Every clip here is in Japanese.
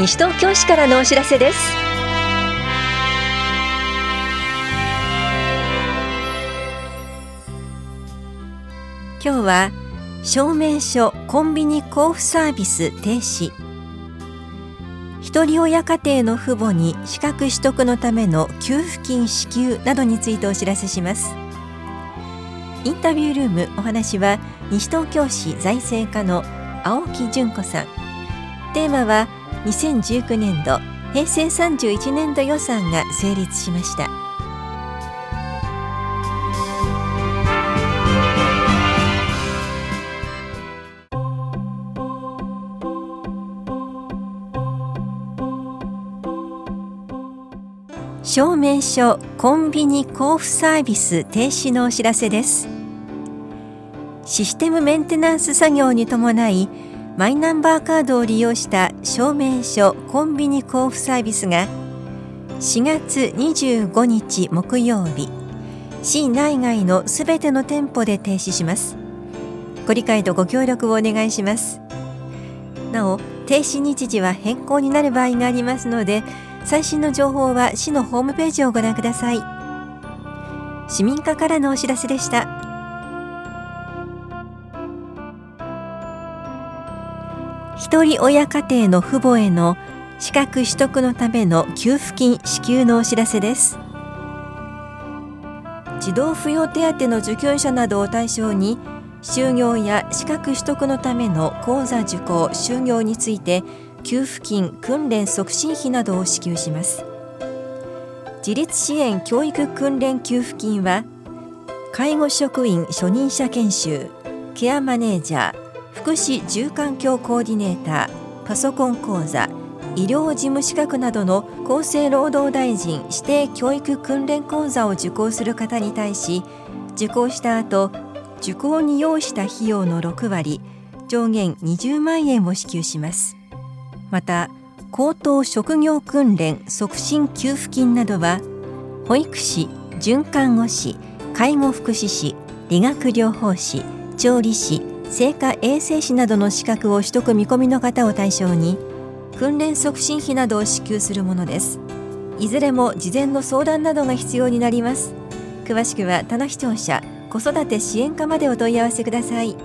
西東京市からのお知らせです。今日は証明書コンビニ交付サービス停止。一人親家庭の父母に資格取得のための給付金支給などについてお知らせします。インタビュールームお話は西東京市財政課の青木純子さん。テーマは2019年度平成31年度予算が成立しました。証明書コンビニ交付サービス停止のお知らせです。システムメンテナンス作業に伴いマイナンバーカードを利用した証明書コンビニ交付サービスが4月25日木曜日市内外のすべての店舗で停止します。ご理解とご協力をお願いします。なお停止日時は変更になる場合がありますので最新の情報は市のホームページをご覧ください。市民課からのお知らせでした。一人親家庭の父母への資格取得のための給付金支給のお知らせです。児童扶養手当の受給者などを対象に就業や資格取得のための講座受講就業について給付金訓練促進費などを支給します。自立支援教育訓練給付金は介護職員初任者研修ケアマネージャー福祉住環境コーディネーターパソコン講座医療事務資格などの厚生労働大臣指定教育訓練講座を受講する方に対し受講した後受講に要した費用の6割上限20万円を支給します。また高等職業訓練促進給付金などは保育士准看護師介護福祉士理学療法士調理師生化衛生士などの資格を取得見込みの方を対象に訓練促進費などを支給するものです。いずれも事前の相談などが必要になります。詳しくは田野視聴者子育て支援課までお問い合わせください。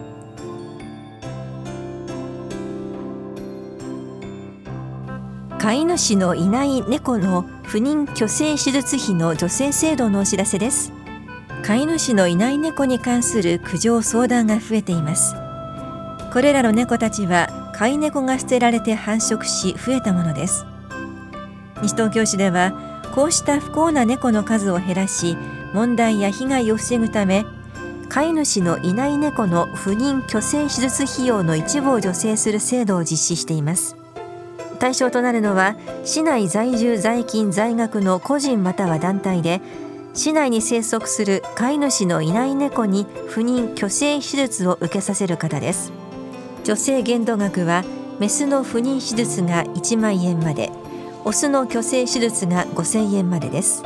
飼い主のいない猫の不妊去勢手術費の助成制度のお知らせです。飼い主のいない猫に関する苦情相談が増えています。これらの猫たちは飼い猫が捨てられて繁殖し増えたものです。西東京市ではこうした不幸な猫の数を減らし問題や被害を防ぐため飼い主のいない猫の不妊去勢手術費用の一部を助成する制度を実施しています。対象となるのは市内在住在勤在学の個人または団体で市内に生息する飼い主のいない猫に不妊去勢手術を受けさせる方です。女性限度額はメスの不妊手術が1万円まで。オスの去勢手術が5000円までです。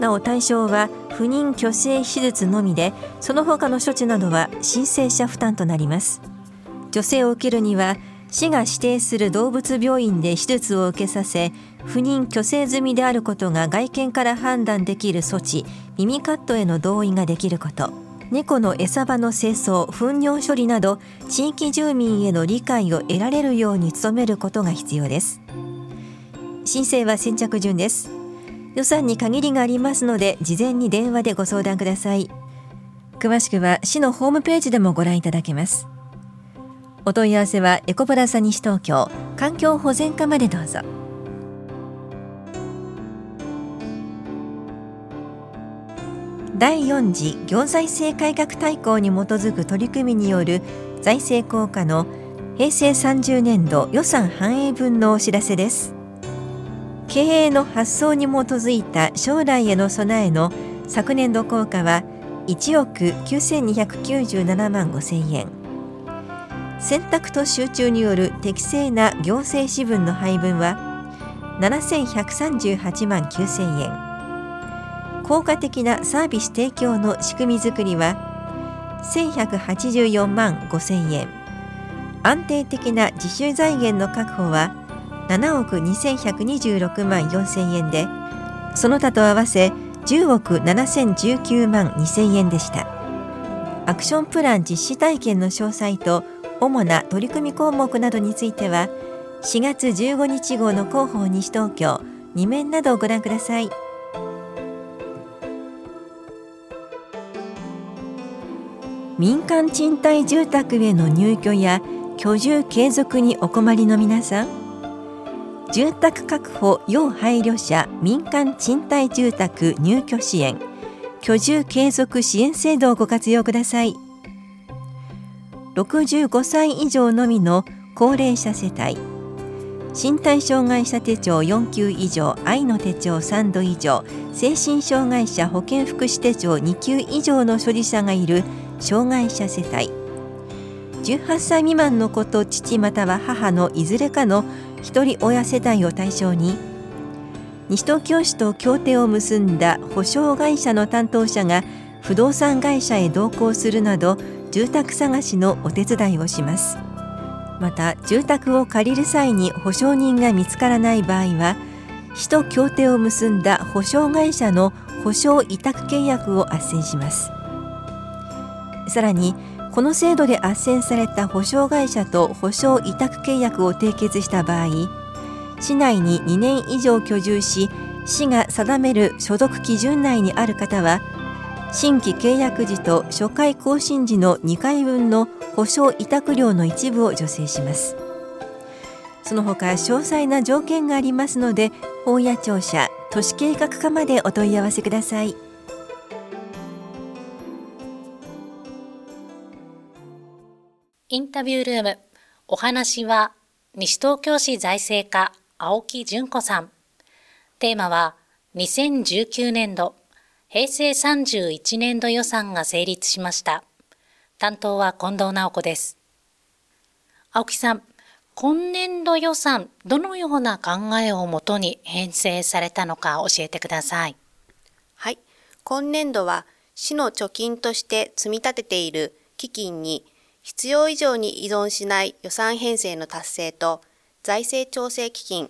なお対象は不妊去勢手術のみでその他の処置などは申請者負担となります。女性を受けるには市が指定する動物病院で手術を受けさせ不妊去勢済みであることが外見から判断できる措置耳カットへの同意ができること。猫の餌場の清掃糞尿処理など地域住民への理解を得られるように努めることが必要です。申請は先着順です。予算に限りがありますので事前に電話でご相談ください。詳しくは市のホームページでもご覧いただけます。お問い合わせはエコプラザ西東京環境保全課までどうぞ。第4次行財政改革大綱に基づく取り組みによる財政効果の平成30年度予算反映分のお知らせです。経営の発想に基づいた将来への備えの昨年度効果は1億9297万5千円。選択と集中による適正な行政支分の配分は7138万9千円。効果的なサービス提供の仕組みづくりは1184万5千円。安定的な自主財源の確保は7億2126万4000円でその他と合わせ10億7019万2000円でした。アクションプラン実施体験の詳細と主な取り組み項目などについては4月15日号の広報西東京2面などをご覧ください。民間賃貸住宅への入居や居住継続にお困りの皆さん住宅確保要配慮者民間賃貸住宅入居支援居住継続支援制度をご活用ください。65歳以上のみの高齢者世帯。身体障害者手帳4級以上愛の手帳3度以上精神障害者保健福祉手帳2級以上の所持者がいる障害者世帯。18歳未満の子と父または母のいずれかの一人親世帯を対象に西東京市と協定を結んだ保証会社の担当者が不動産会社へ同行するなど住宅探しのお手伝いをします。また住宅を借りる際に保証人が見つからない場合は市と協定を結んだ保証会社の保証委託契約を斡旋します。さらにこの制度で斡旋された保証会社と保証委託契約を締結した場合市内に2年以上居住し市が定める所得基準内にある方は新規契約時と初回更新時の2回分の保証委託料の一部を助成します。その他詳細な条件がありますので法や庁舎都市計画課までお問い合わせください。インタビュールームお話は西東京市財政課青木純子さん。テーマは2019年度平成31年度予算が成立しました。担当は近藤直子です。青木さん、今年度予算、どのような考えをもとに編成されたのか教えてください。はい。今年度は市の貯金として積み立てている基金に必要以上に依存しない予算編成の達成と財政調整基金、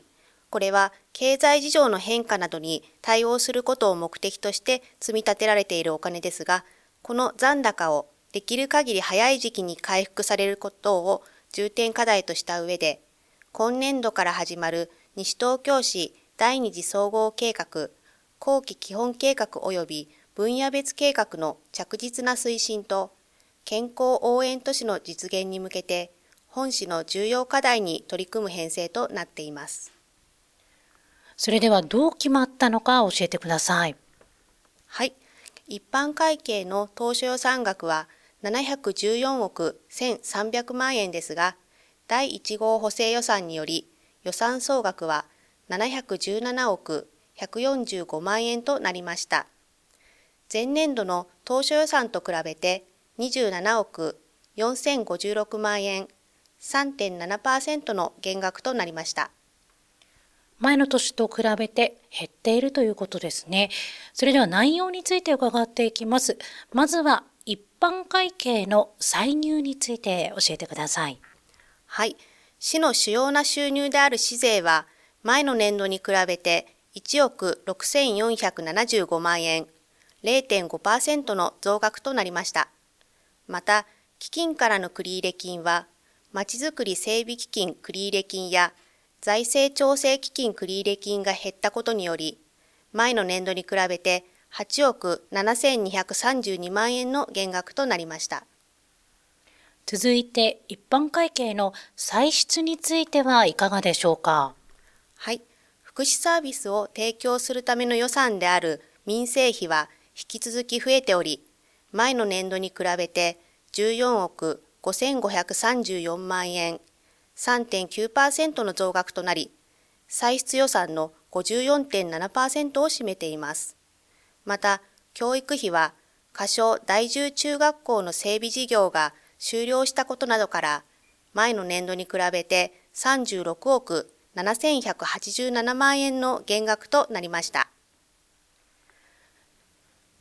これは経済事情の変化などに対応することを目的として積み立てられているお金ですが、この残高をできる限り早い時期に回復されることを重点課題とした上で、今年度から始まる西東京市第二次総合計画、後期基本計画及び分野別計画の着実な推進と、健康応援都市の実現に向けて、本市の重要課題に取り組む編成となっています。それではどう決まったのか教えてください。はい。一般会計の当初予算額は714億1300万円ですが、第1号補正予算により予算総額は717億145万円となりました。前年度の当初予算と比べて27億4056万円、3.7%の減額となりました。前の年と比べて減っているということですね。それでは内容について伺っていきます。まずは一般会計の歳入について教えてください。はい。市の主要な収入である市税は前の年度に比べて1億6475万円、0.5%の増額となりました。また、基金からの繰入金は、まちづくり整備基金繰入金や財政調整基金繰入金が減ったことにより、前の年度に比べて8億7232万円の減額となりました。続いて、一般会計の歳出についてはいかがでしょうか？はい。福祉サービスを提供するための予算である民生費は引き続き増えており、前の年度に比べて14億5534万円、3.9%の増額となり、歳出予算の54.7%を占めています。また、教育費は、仮称大住中学校の整備事業が終了したことなどから、前の年度に比べて36億7187万円の減額となりました。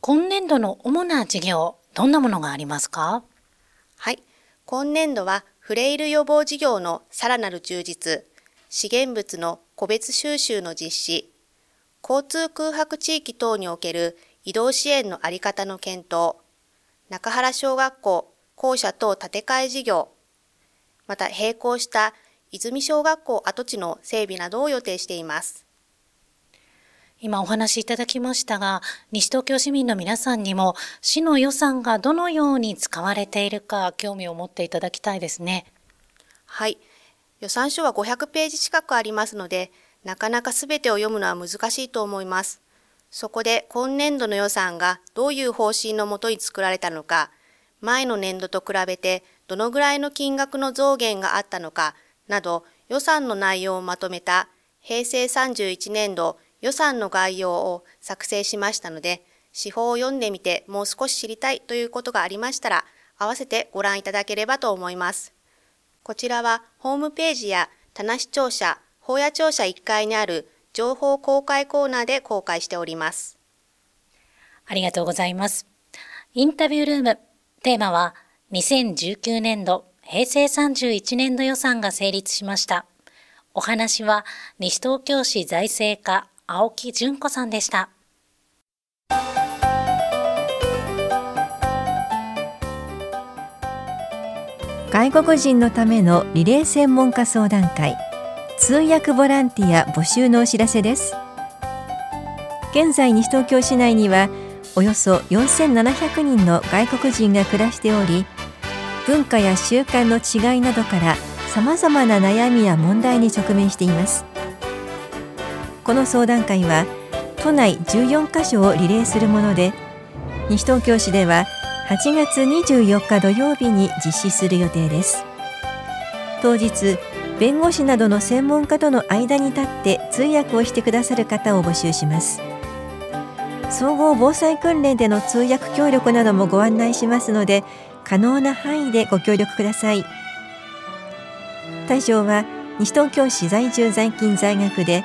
今年度の主な事業、どんなものがありますか？はい。今年度はフレイル予防事業のさらなる充実、資源物の個別収集の実施、交通空白地域等における移動支援のあり方の検討、中原小学校校舎等建て替え事業、また並行した泉小学校跡地の整備などを予定しています。今お話いただきましたが、西東京市民の皆さんにも市の予算がどのように使われているか興味を持っていただきたいですね。はい。予算書は500ページ近くありますので、なかなかすべてを読むのは難しいと思います。そこで今年度の予算がどういう方針のもとに作られたのか、前の年度と比べてどのぐらいの金額の増減があったのかなど予算の内容をまとめた平成31年度予算の概要を作成しましたので、司法を読んでみてもう少し知りたいということがありましたら、合わせてご覧いただければと思います。こちらはホームページや棚視聴者、法屋庁舎1階にある情報公開コーナーで公開しております。ありがとうございます。インタビュールーム、テーマは2019年度、平成31年度予算が成立しました。お話は西東京市財政課青木純子さんでした。外国人のためのリレー専門家相談会。通訳ボランティア募集のお知らせです。現在西東京市内にはおよそ4700人の外国人が暮らしており文化や習慣の違いなどからさまざまな悩みや問題に直面しています。この相談会は都内14カ所をリレーするもので西東京市では8月24日土曜日に実施する予定です。当日弁護士などの専門家との間に立って通訳をしてくださる方を募集します。総合防災訓練での通訳協力などもご案内しますので可能な範囲でご協力ください。対象は西東京市在住在勤在学で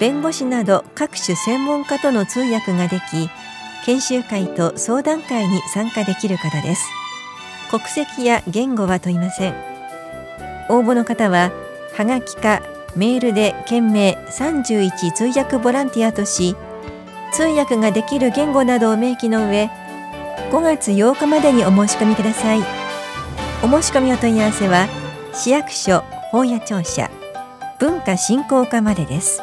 弁護士など各種専門家との通訳ができ研修会と相談会に参加できる方です。国籍や言語は問いません。応募の方ははがきかメールで件名31通訳ボランティアとし通訳ができる言語などを明記の上5月8日までにお申し込みください。お申し込みお問い合わせは市役所本屋庁舎文化振興課までです。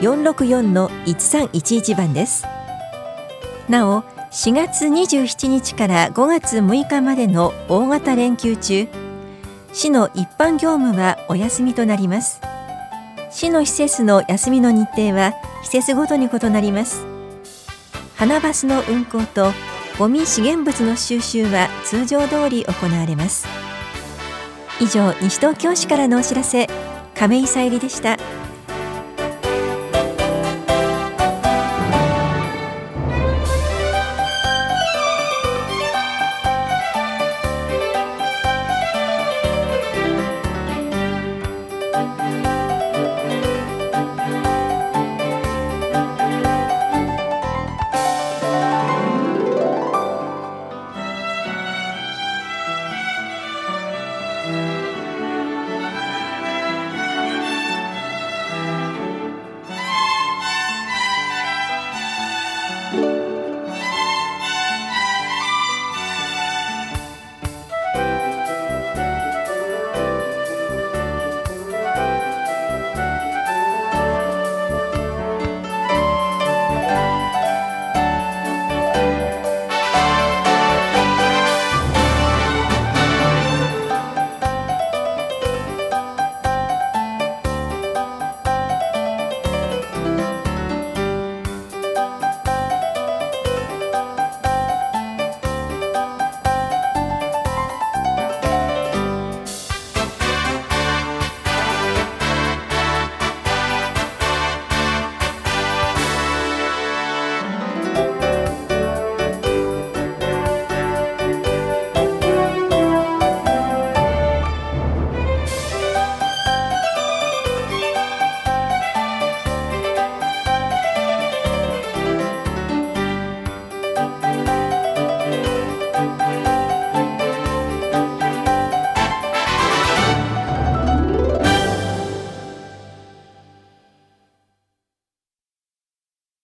464-1311番です。なお4月27日から5月6日までの大型連休中市の一般業務はお休みとなります。市の施設の休みの日程は施設ごとに異なります。花バスの運行とゴミ資源物の収集は通常通り行われます。以上西東京市からのお知らせ亀井さゆりでした。